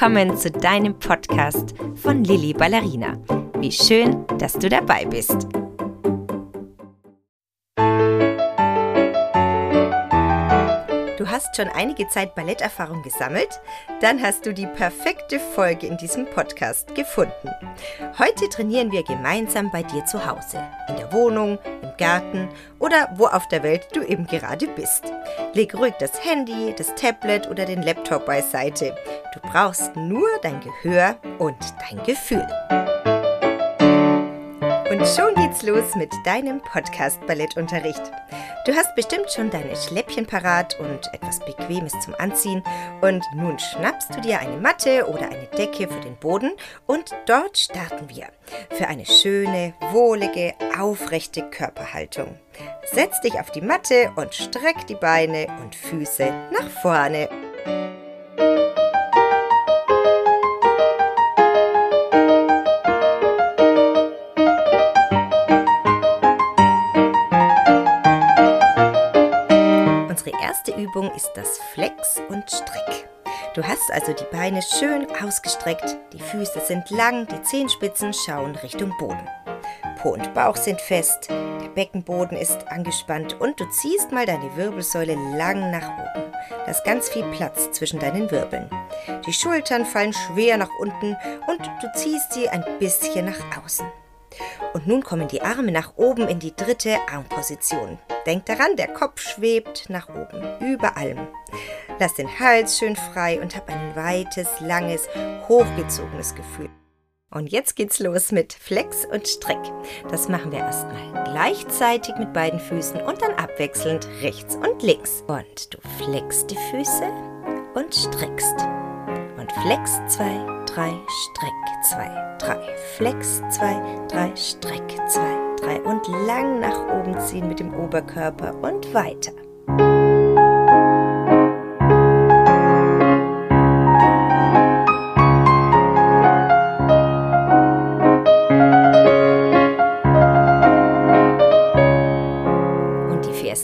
willkommen zu deinem Podcast von Lilly Ballerina. Wie schön, dass du dabei bist. Hast schon einige Zeit Balletterfahrung gesammelt? Dann hast du die perfekte Folge in diesem Podcast gefunden. Heute trainieren wir gemeinsam bei dir zu Hause, in der Wohnung, im Garten oder wo auf der Welt du eben gerade bist. Leg ruhig das Handy, das Tablet oder den Laptop beiseite. Du brauchst nur dein Gehör und dein Gefühl. Und schon geht's los mit deinem Podcast Ballettunterricht. Du hast bestimmt schon deine Schläppchen parat und etwas Bequemes zum Anziehen. Und nun schnappst du dir eine Matte oder eine Decke für den Boden und dort starten wir für eine schöne, wohlige, aufrechte Körperhaltung. Setz dich auf die Matte und streck die Beine und Füße nach vorne. Übung ist das Flex und Streck. Du hast also die Beine schön ausgestreckt, die Füße sind lang, die Zehenspitzen schauen Richtung Boden. Po und Bauch sind fest, der Beckenboden ist angespannt und du ziehst mal deine Wirbelsäule lang nach oben. Da ist ganz viel Platz zwischen deinen Wirbeln. Die Schultern fallen schwer nach unten und du ziehst sie ein bisschen nach außen. Und nun kommen die Arme nach oben in die dritte Armposition. Denk daran, der Kopf schwebt nach oben, über allem. Lass den Hals schön frei und hab ein weites, langes, hochgezogenes Gefühl. Und jetzt geht's los mit Flex und Streck. Das machen wir erstmal gleichzeitig mit beiden Füßen und dann abwechselnd rechts und links. Und du flexst die Füße und streckst. Und flex zwei, drei, streck zwei, drei, flex zwei, drei, streck zwei, drei und lang nach oben ziehen mit dem Oberkörper und weiter.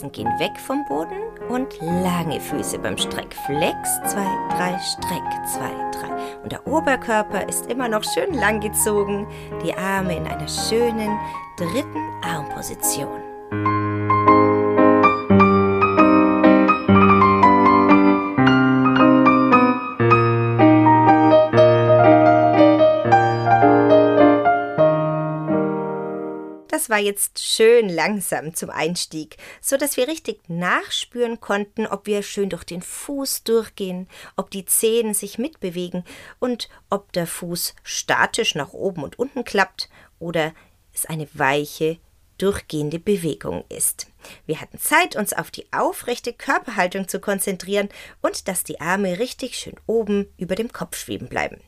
Fersen gehen weg vom Boden und lange Füße beim Streck. Flex, zwei, drei, Streck, zwei, drei. Und der Oberkörper ist immer noch schön lang gezogen, die Arme in einer schönen dritten Armposition. War jetzt schön langsam zum Einstieg, so dass wir richtig nachspüren konnten, ob wir schön durch den Fuß durchgehen, ob die Zehen sich mitbewegen und ob der Fuß statisch nach oben und unten klappt oder es eine weiche, durchgehende Bewegung ist. Wir hatten Zeit, uns auf die aufrechte Körperhaltung zu konzentrieren und dass die Arme richtig schön oben über dem Kopf schweben bleiben.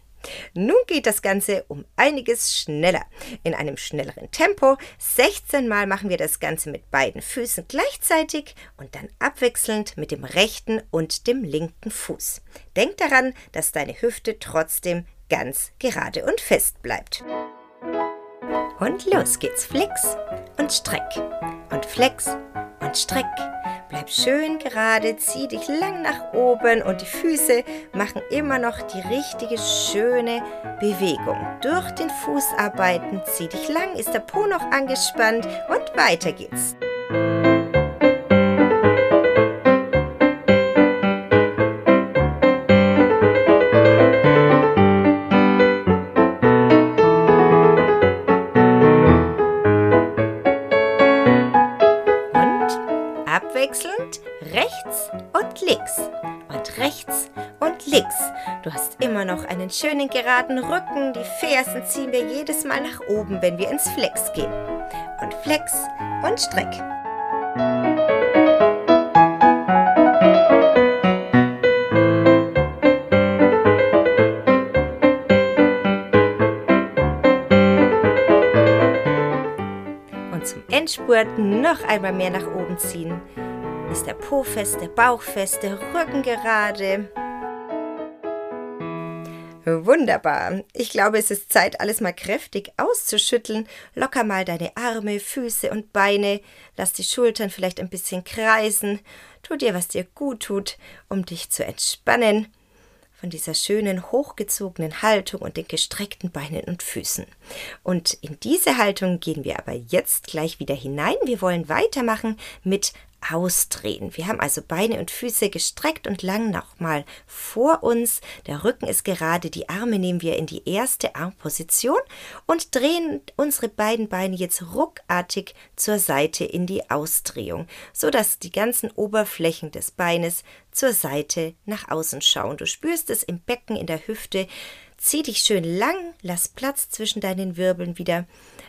Nun geht das Ganze um einiges schneller. In einem schnelleren Tempo. 16 Mal machen wir das Ganze mit beiden Füßen gleichzeitig und dann abwechselnd mit dem rechten und dem linken Fuß. Denk daran, dass deine Hüfte trotzdem ganz gerade und fest bleibt. Und los geht's. Flex und Streck. Und Flex und Streck. Bleib schön gerade, zieh dich lang nach oben und die Füße machen immer noch die richtige schöne Bewegung. Durch den Fuß arbeiten, zieh dich lang, ist der Po noch angespannt und weiter geht's. Einen schönen geraden Rücken. Die Fersen ziehen wir jedes Mal nach oben, wenn wir ins Flex gehen. Und Flex und Streck. Und zum Endspurt noch einmal mehr nach oben ziehen ist der Po fest, der Bauch fest, der Rücken gerade. Wunderbar. Ich glaube, es ist Zeit, alles mal kräftig auszuschütteln. Locker mal deine Arme, Füße und Beine. Lass die Schultern vielleicht ein bisschen kreisen. Tu dir, was dir gut tut, um dich zu entspannen. von dieser schönen hochgezogenen Haltung und den gestreckten Beinen und Füßen. Und in diese Haltung gehen wir aber jetzt gleich wieder hinein. Wir wollen weitermachen mit ausdrehen. Wir haben also Beine und Füße gestreckt und lang nochmal vor uns. Der Rücken ist gerade, die Arme nehmen wir in die erste Armposition und drehen unsere beiden Beine jetzt ruckartig zur Seite in die Ausdrehung, so dass die ganzen Oberflächen des Beines zur Seite nach außen schauen. Du spürst es im Becken, in der Hüfte. Zieh dich schön lang, lass Platz zwischen deinen Wirbeln wieder,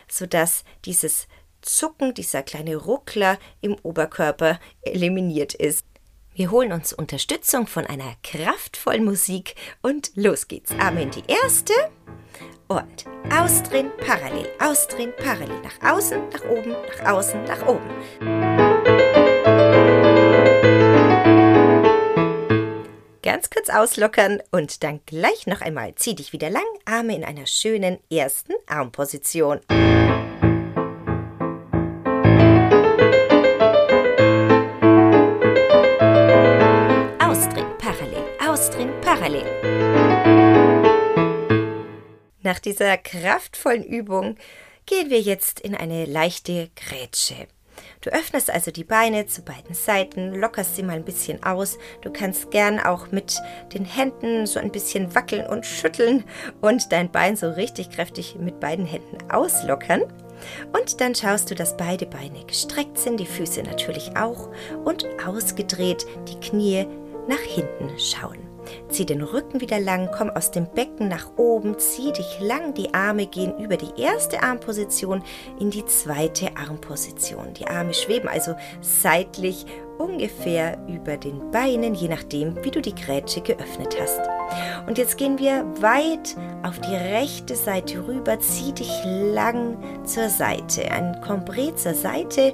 sodass dieses Zucken, dieser kleine Ruckler im Oberkörper eliminiert ist. Wir holen uns Unterstützung von einer kraftvollen Musik und los geht's. Arme in die erste und ausdrehen, parallel, ausdrehen, parallel, nach außen, nach oben, nach außen, nach oben. Ganz kurz auslockern und dann gleich noch einmal. Zieh dich wieder lang, Arme in einer schönen ersten Armposition. Nach dieser kraftvollen Übung gehen wir jetzt in eine leichte Grätsche. Du öffnest also die Beine zu beiden Seiten, lockerst sie mal ein bisschen aus. Du kannst gern auch mit den Händen so ein bisschen wackeln und schütteln und dein Bein so richtig kräftig mit beiden Händen auslockern. Und dann schaust du, dass beide Beine gestreckt sind, die Füße natürlich auch und ausgedreht, die Knie nach hinten schauen. Zieh den Rücken wieder lang, komm aus dem Becken nach oben, zieh dich lang, die Arme gehen über die erste Armposition in die zweite Armposition. Die Arme schweben also seitlich ungefähr über den Beinen, je nachdem, wie du die Grätsche geöffnet hast. Und jetzt gehen wir weit auf die rechte Seite rüber, zieh dich lang zur Seite, ein Kompré zur Seite,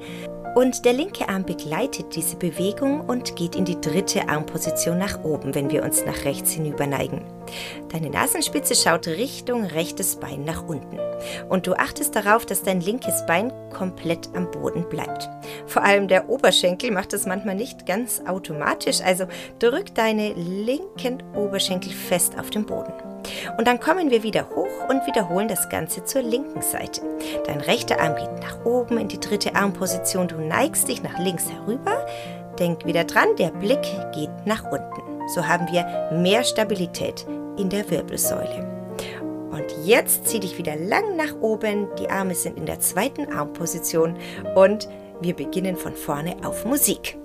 und der linke Arm begleitet diese Bewegung und geht in die dritte Armposition nach oben, wenn wir uns nach rechts hinüber neigen. Deine Nasenspitze schaut Richtung rechtes Bein nach unten. Und du achtest darauf, dass dein linkes Bein komplett am Boden bleibt. Vor allem der Oberschenkel macht das manchmal nicht ganz automatisch, also drück deine linken Oberschenkel fest auf den Boden. Und dann kommen wir wieder hoch und wiederholen das Ganze zur linken Seite. Dein rechter Arm geht nach oben in die dritte Armposition. Du neigst dich nach links herüber. Denk wieder dran, der Blick geht nach unten. So haben wir mehr Stabilität in der Wirbelsäule. Und jetzt zieh dich wieder lang nach oben. Die Arme sind in der zweiten Armposition und wir beginnen von vorne auf Musik.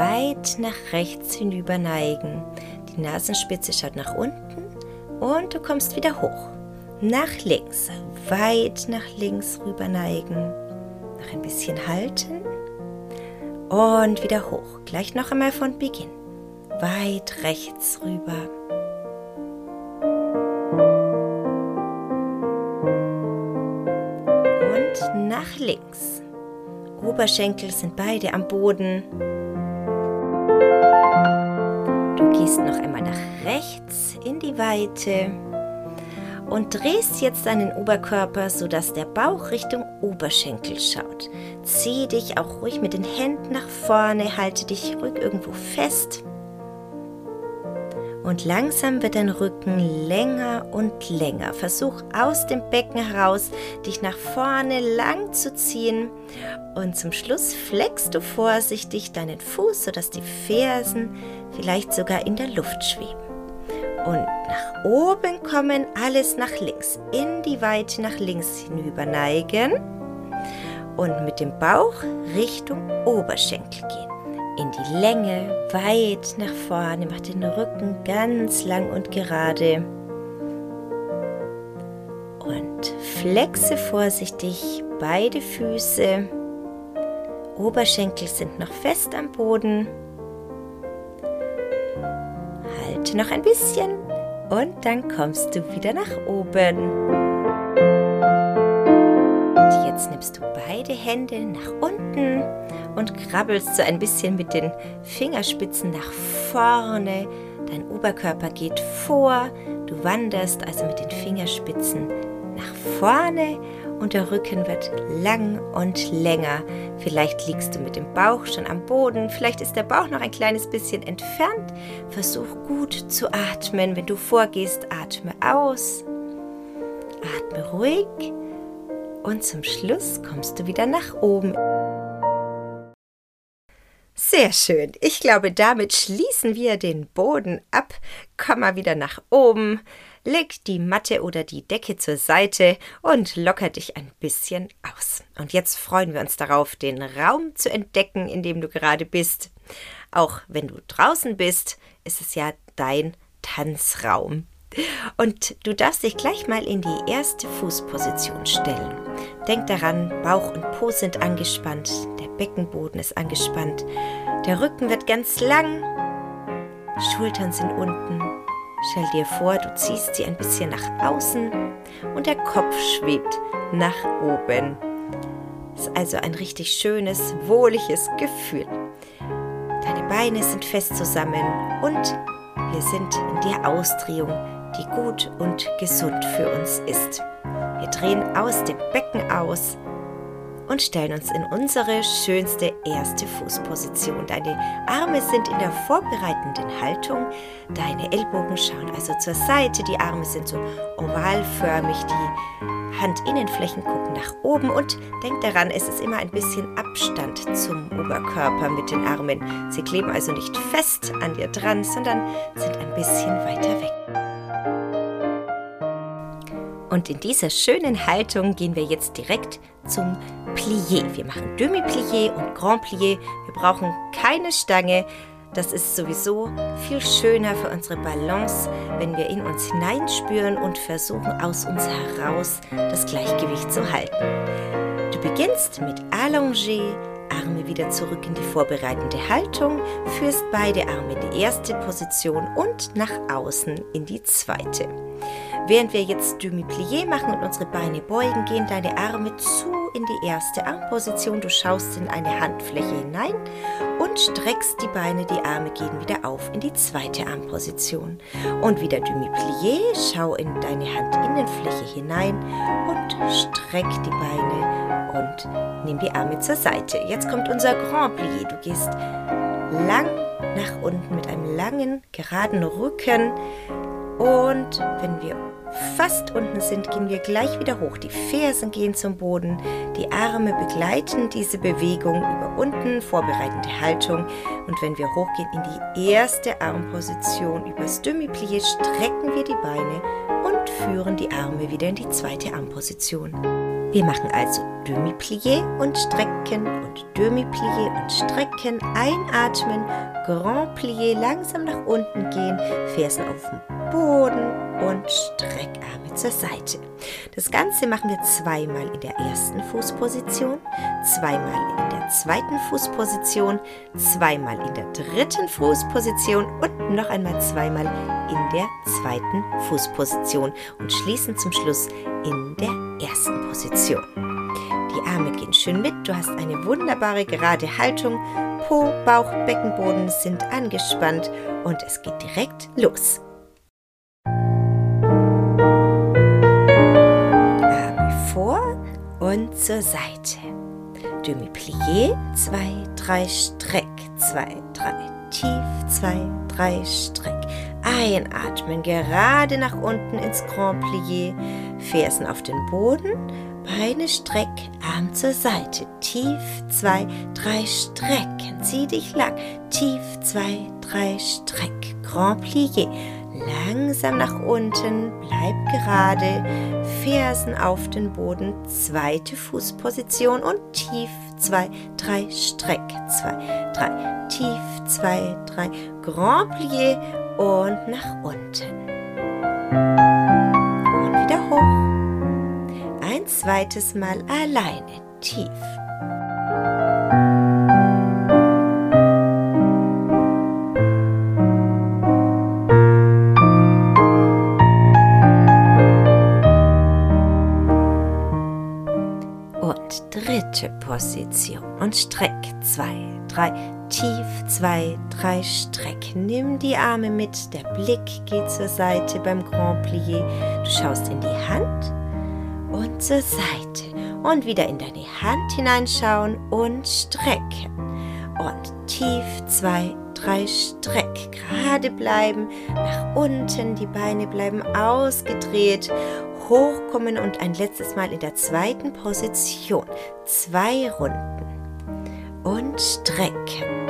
Weit nach rechts hinüber neigen. Die Nasenspitze schaut nach unten und du kommst wieder hoch. Nach links, weit nach links rüber neigen. Noch ein bisschen halten und wieder hoch. Gleich noch einmal von Beginn. Weit rechts rüber. Und nach links. Oberschenkel sind beide am Boden. Du gehst noch einmal nach rechts in die Weite und drehst jetzt deinen Oberkörper, sodass der Bauch Richtung Oberschenkel schaut. Zieh dich auch ruhig mit den Händen nach vorne, halte dich ruhig irgendwo fest. Und langsam wird dein Rücken länger und länger. Versuch aus dem Becken heraus, dich nach vorne lang zu ziehen. Und zum Schluss fleckst du vorsichtig deinen Fuß, sodass die Fersen vielleicht sogar in der Luft schweben. Und nach oben kommen, alles nach links, in die Weite nach links hinüber neigen und mit dem Bauch Richtung Oberschenkel gehen in die Länge, weit nach vorne, mach den Rücken ganz lang und gerade. Und flexe vorsichtig beide Füße. Oberschenkel sind noch fest am Boden. Halte noch ein bisschen und dann kommst du wieder nach oben. Jetzt nimmst du beide Hände nach unten und krabbelst so ein bisschen mit den Fingerspitzen nach vorne. Dein Oberkörper geht vor. Du wanderst also mit den Fingerspitzen nach vorne und der Rücken wird lang und länger. Vielleicht liegst du mit dem Bauch schon am Boden, vielleicht ist der Bauch noch ein kleines bisschen entfernt. Versuch gut zu atmen. Wenn du vorgehst, atme aus. Atme ruhig und zum Schluss kommst du wieder nach oben. Sehr schön. Ich glaube, damit schließen wir den Boden ab. Komm mal wieder nach oben. Leg die Matte oder die Decke zur Seite und locker dich ein bisschen aus. Und jetzt freuen wir uns darauf, den Raum zu entdecken, in dem du gerade bist. Auch wenn du draußen bist, ist es ja dein Tanzraum. Und du darfst dich gleich mal in die erste Fußposition stellen. Denk daran, Bauch und Po sind angespannt, der Beckenboden ist angespannt, der Rücken wird ganz lang, Schultern sind unten. Stell dir vor, du ziehst sie ein bisschen nach außen und der Kopf schwebt nach oben. Ist also ein richtig schönes, wohliges Gefühl. Deine Beine sind fest zusammen und wir sind in der Ausdrehung die gut und gesund für uns ist. Wir drehen aus dem Becken aus und stellen uns in unsere schönste erste Fußposition. Deine Arme sind in der vorbereitenden Haltung, deine Ellbogen schauen also zur Seite, die Arme sind so ovalförmig, die Handinnenflächen gucken nach oben und denk daran, es ist immer ein bisschen Abstand zum Oberkörper mit den Armen. Sie kleben also nicht fest an dir dran, sondern sind ein bisschen weiter weg. Und in dieser schönen Haltung gehen wir jetzt direkt zum Plié. Wir machen Demi-Plié und Grand Plié. Wir brauchen keine Stange. Das ist sowieso viel schöner für unsere Balance, wenn wir in uns hineinspüren und versuchen, aus uns heraus das Gleichgewicht zu halten. Du beginnst mit Allongé, Arme wieder zurück in die vorbereitende Haltung, führst beide Arme in die erste Position und nach außen in die zweite. Während wir jetzt Demi-Plié machen und unsere Beine beugen, gehen deine Arme zu in die erste Armposition. Du schaust in eine Handfläche hinein und streckst die Beine, die Arme gehen wieder auf in die zweite Armposition. Und wieder Demi-Plié, schau in deine Handinnenfläche hinein und streck die Beine und nimm die Arme zur Seite. Jetzt kommt unser Grand Plié. Du gehst lang nach unten mit einem langen, geraden Rücken. Und wenn wir fast unten sind, gehen wir gleich wieder hoch. Die Fersen gehen zum Boden, die Arme begleiten diese Bewegung über unten, vorbereitende Haltung. Und wenn wir hochgehen in die erste Armposition übers Demi-Plié, strecken wir die Beine und führen die Arme wieder in die zweite Armposition. Wir machen also Demi-Plié und strecken und Demi-Plié und strecken, einatmen, Grand Plié, langsam nach unten gehen, Fersen auf dem Boden und Streckarme zur Seite. Das Ganze machen wir zweimal in der ersten Fußposition, zweimal in der zweiten Fußposition, zweimal in der dritten Fußposition und noch einmal zweimal in der zweiten Fußposition und schließen zum Schluss in der ersten Position. Die Arme gehen schön mit, du hast eine wunderbare gerade Haltung, Po, Bauch, Beckenboden sind angespannt und es geht direkt los. Und zur Seite. Demi-Plié, 2, 3, Streck, 2, 3, tief, 2, 3, Streck. Einatmen, gerade nach unten ins Grand Plié, Fersen auf den Boden, Beine streck, Arm zur Seite, tief, 2, 3, strecken, zieh dich lang, tief, 2, 3, Streck, Grand Plié langsam nach unten, bleib gerade, Fersen auf den Boden, zweite Fußposition und tief, zwei, drei, streck, zwei, drei, tief, zwei, drei, Grand Plié und nach unten. Und wieder hoch. Ein zweites Mal alleine, tief. Position und streck zwei, drei, tief zwei, drei, streck. Nimm die Arme mit, der Blick geht zur Seite beim Grand Plié. Du schaust in die Hand und zur Seite und wieder in deine Hand hineinschauen und strecken. Und tief zwei, drei Streck. Gerade bleiben, nach unten, die Beine bleiben ausgedreht, hochkommen und ein letztes Mal in der zweiten Position. Zwei Runden. Und strecken.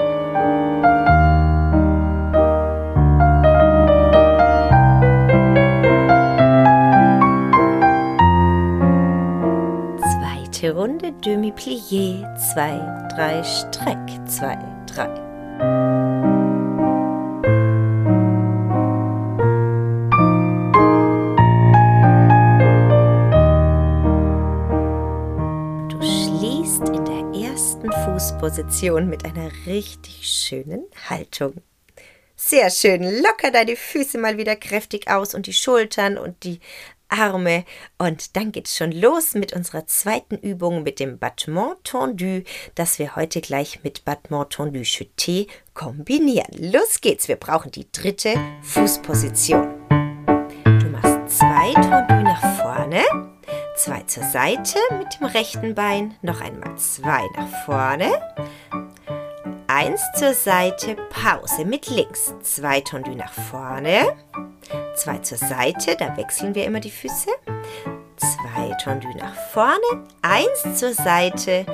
Zweite Runde Demi-Plié. Zwei, drei, Streck. Zwei, drei. Ersten Fußposition mit einer richtig schönen Haltung. Sehr schön. Locker deine Füße mal wieder kräftig aus und die Schultern und die Arme. Und dann geht's schon los mit unserer zweiten Übung mit dem Battement tendu, das wir heute gleich mit Battement tendu chuté kombinieren. Los geht's. Wir brauchen die dritte Fußposition. Du machst zwei tendu nach vorne, zwei zur Seite mit dem rechten Bein, noch einmal zwei nach vorne. Eins zur Seite, Pause mit links. Zwei tendu nach vorne zwei zur Seite, da wechseln wir immer die Füße. Zwei Tendu nach vorne, eins zur Seite,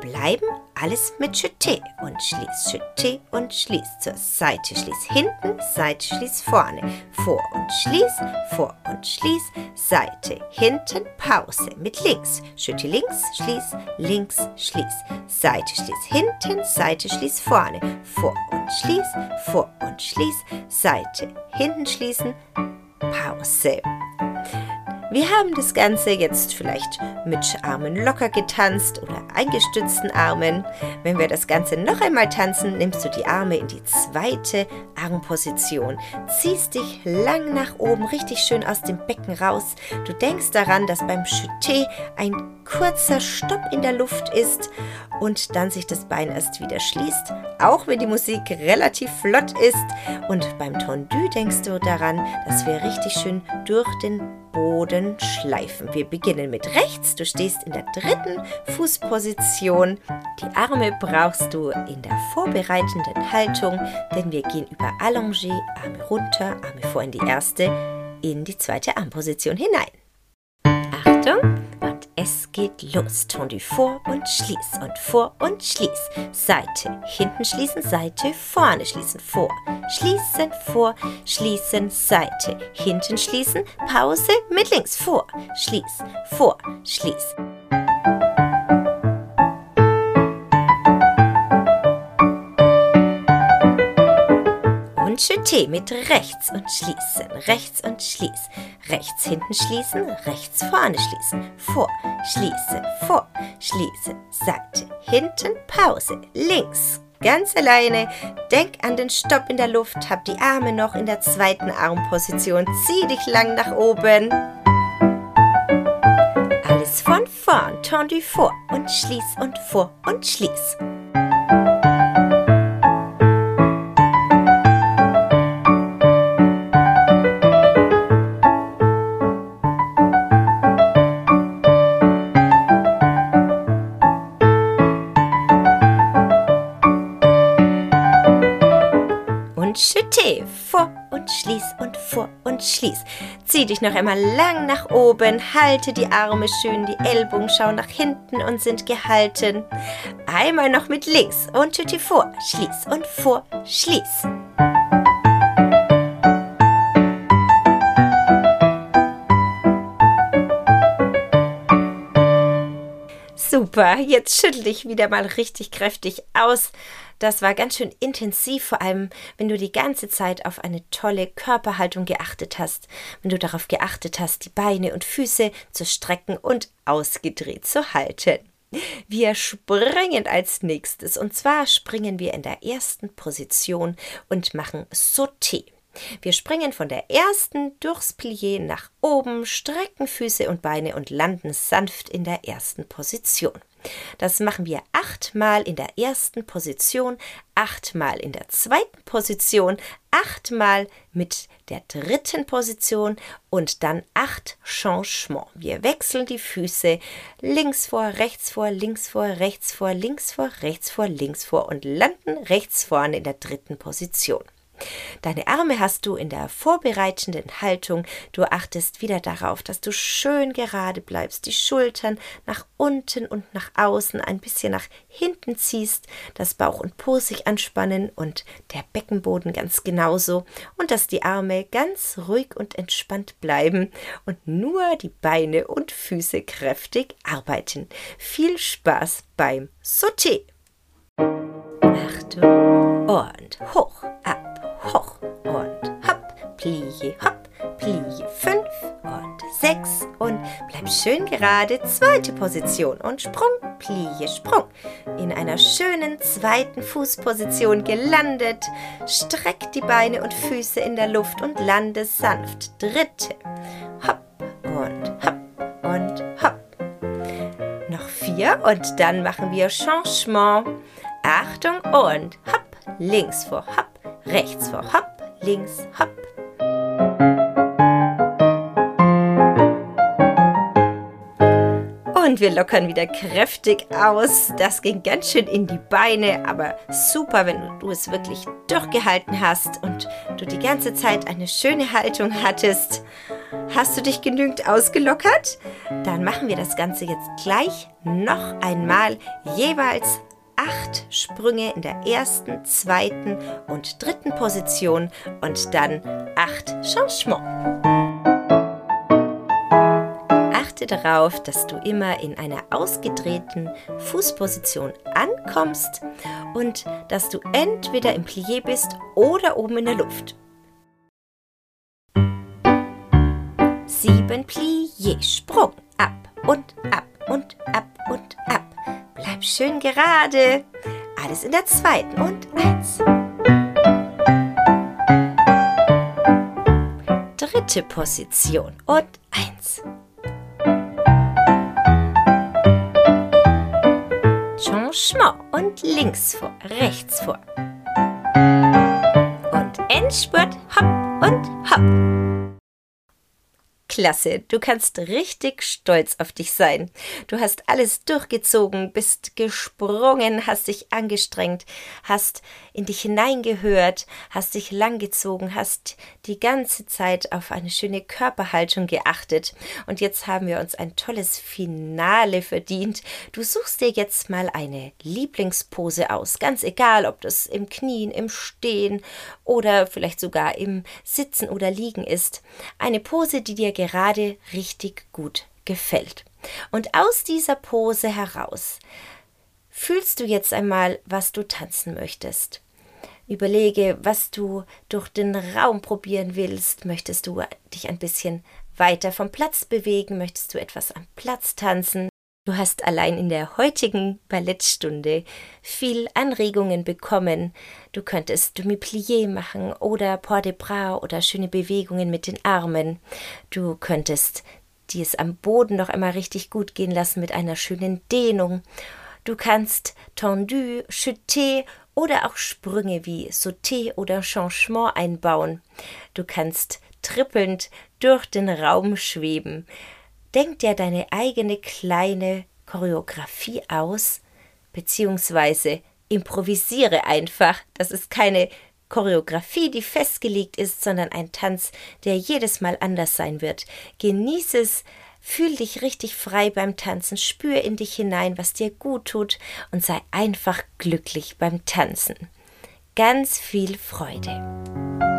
bleiben alles mit Jeté und schließ Jeté und schließ zur Seite, schließ hinten, Seite, schließ vorne, vor und schließ, vor und schließ, Seite, hinten, Pause mit links, Jeté links, schließ, links, schließ, Seite, schließ hinten, Seite, schließ vorne, vor und schließ, vor und schließ, Seite, hinten schließen, Pause. Wir haben das Ganze jetzt vielleicht mit Armen locker getanzt oder eingestützten Armen. Wenn wir das Ganze noch einmal tanzen, nimmst du die Arme in die zweite Armposition, ziehst dich lang nach oben, richtig schön aus dem Becken raus. Du denkst daran, dass beim Chuté ein kurzer Stopp in der Luft ist und dann sich das Bein erst wieder schließt, auch wenn die Musik relativ flott ist. Und beim Tendu denkst du daran, dass wir richtig schön durch den Boden schleifen. Wir beginnen mit rechts. Du stehst in der dritten Fußposition. Die Arme brauchst du in der vorbereitenden Haltung, denn wir gehen über Allongé, Arme runter, Arme vor in die erste, in die zweite Armposition hinein. Achtung! Es geht los. Tendu vor und schließ und vor und schließ. Seite, hinten schließen, Seite, vorne schließen, vor. Schließen, vor, schließen, Seite, hinten schließen, Pause mit links, vor, schließ, vor, schließ. Jeté mit rechts und schließen, rechts und schließ, rechts hinten schließen, rechts vorne schließen, vor, schließe, vor, schließe, Seite, hinten, Pause, links, ganz alleine. Denk an den Stopp in der Luft, hab die Arme noch in der zweiten Armposition, zieh dich lang nach oben. Alles von vorn, tendu vor und schließ und vor und schließ. Und schließ und vor und schließ. Zieh dich noch einmal lang nach oben, halte die Arme schön, die Ellbogen schauen nach hinten und sind gehalten. Einmal noch mit links und Jeté vor, schließ und vor, schließ. Super, jetzt schüttel dich wieder mal richtig kräftig aus. Das war ganz schön intensiv, vor allem wenn du die ganze Zeit auf eine tolle Körperhaltung geachtet hast, wenn du darauf geachtet hast, die Beine und Füße zu strecken und ausgedreht zu halten. Wir springen als nächstes und zwar springen wir in der ersten Position und machen Sauté. Wir springen von der ersten durchs Plié nach oben, strecken Füße und Beine und landen sanft in der ersten Position. Das machen wir achtmal in der ersten Position, achtmal in der zweiten Position, achtmal mit der dritten Position und dann acht Changements. Wir wechseln die Füße links vor, rechts vor, links vor, rechts vor, links vor, rechts vor, links vor und landen rechts vorne in der dritten Position. Deine Arme hast du in der vorbereitenden Haltung. Du achtest wieder darauf, dass du schön gerade bleibst, die Schultern nach unten und nach außen ein bisschen nach hinten ziehst, dass Bauch und Po sich anspannen und der Beckenboden ganz genauso und dass die Arme ganz ruhig und entspannt bleiben und nur die Beine und Füße kräftig arbeiten. Viel Spaß beim Sauté! Achtung und hoch, ab hoch und hopp, plie, hopp, plie, fünf und sechs und bleib schön gerade, zweite Position und Sprung, plie, Sprung. In einer schönen zweiten Fußposition gelandet, streck die Beine und Füße in der Luft und lande sanft, dritte, hopp und hopp und hopp. Noch vier und dann machen wir Changement. Achtung und hopp, links vor hopp rechts vor Hopp, links Hopp. Und wir lockern wieder kräftig aus. Das ging ganz schön in die Beine, aber super, wenn du es wirklich durchgehalten hast und du die ganze Zeit eine schöne Haltung hattest. Hast du dich genügend ausgelockert? Dann machen wir das Ganze jetzt gleich noch einmal jeweils acht Sprünge in der ersten, zweiten und dritten Position und dann acht Changements. Achte darauf, dass du immer in einer ausgedrehten Fußposition ankommst und dass du entweder im Plié bist oder oben in der Luft. Sieben Plié, Sprung, ab und ab und ab und ab. Bleib schön gerade. Alles in der zweiten und eins. Dritte Position und eins. Changement und links vor, rechts vor. Und Endspurt, hopp und hopp. Klasse, du kannst richtig stolz auf dich sein. Du hast alles durchgezogen, bist gesprungen, hast dich angestrengt, hast in dich hineingehört, hast dich langgezogen, hast die ganze Zeit auf eine schöne Körperhaltung geachtet. Und jetzt haben wir uns ein tolles Finale verdient. Du suchst dir jetzt mal eine Lieblingspose aus, ganz egal, ob das im Knien, im Stehen oder vielleicht sogar im Sitzen oder Liegen ist. Eine Pose, die dir gerade richtig gut gefällt. Und aus dieser Pose heraus fühlst du jetzt einmal, was du tanzen möchtest. Überlege, was du durch den Raum probieren willst. Möchtest du dich ein bisschen weiter vom Platz bewegen? Möchtest du etwas am Platz tanzen? Du hast allein in der heutigen Ballettstunde viel Anregungen bekommen. Du könntest Demi-Plié machen oder Port de Bras oder schöne Bewegungen mit den Armen. Du könntest dir es am Boden noch einmal richtig gut gehen lassen mit einer schönen Dehnung. Du kannst Tendu, Chuté oder auch Sprünge wie Sauté oder Changement einbauen. Du kannst trippelnd durch den Raum schweben. Denk dir deine eigene kleine Choreografie aus, beziehungsweise improvisiere einfach. Das ist keine Choreografie, die festgelegt ist, sondern ein Tanz, der jedes Mal anders sein wird. Genieße es, fühl dich richtig frei beim Tanzen, spür in dich hinein, was dir gut tut und sei einfach glücklich beim Tanzen. Ganz viel Freude.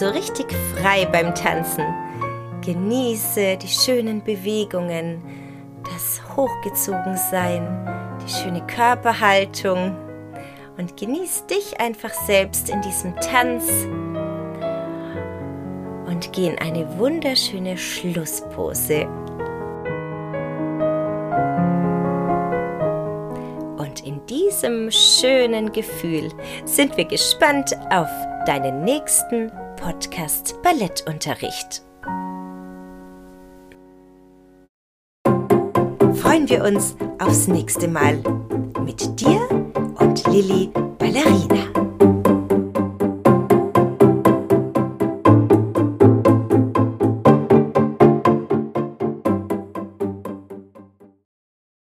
Mal so richtig frei beim Tanzen. Genieße die schönen Bewegungen, das Hochgezogensein, die schöne Körperhaltung und genieß dich einfach selbst in diesem Tanz und geh in eine wunderschöne Schlusspose. Und in diesem schönen Gefühl sind wir gespannt auf deinen nächsten Podcast Ballettunterricht. Freuen wir uns aufs nächste Mal mit dir und Lilly Ballerina.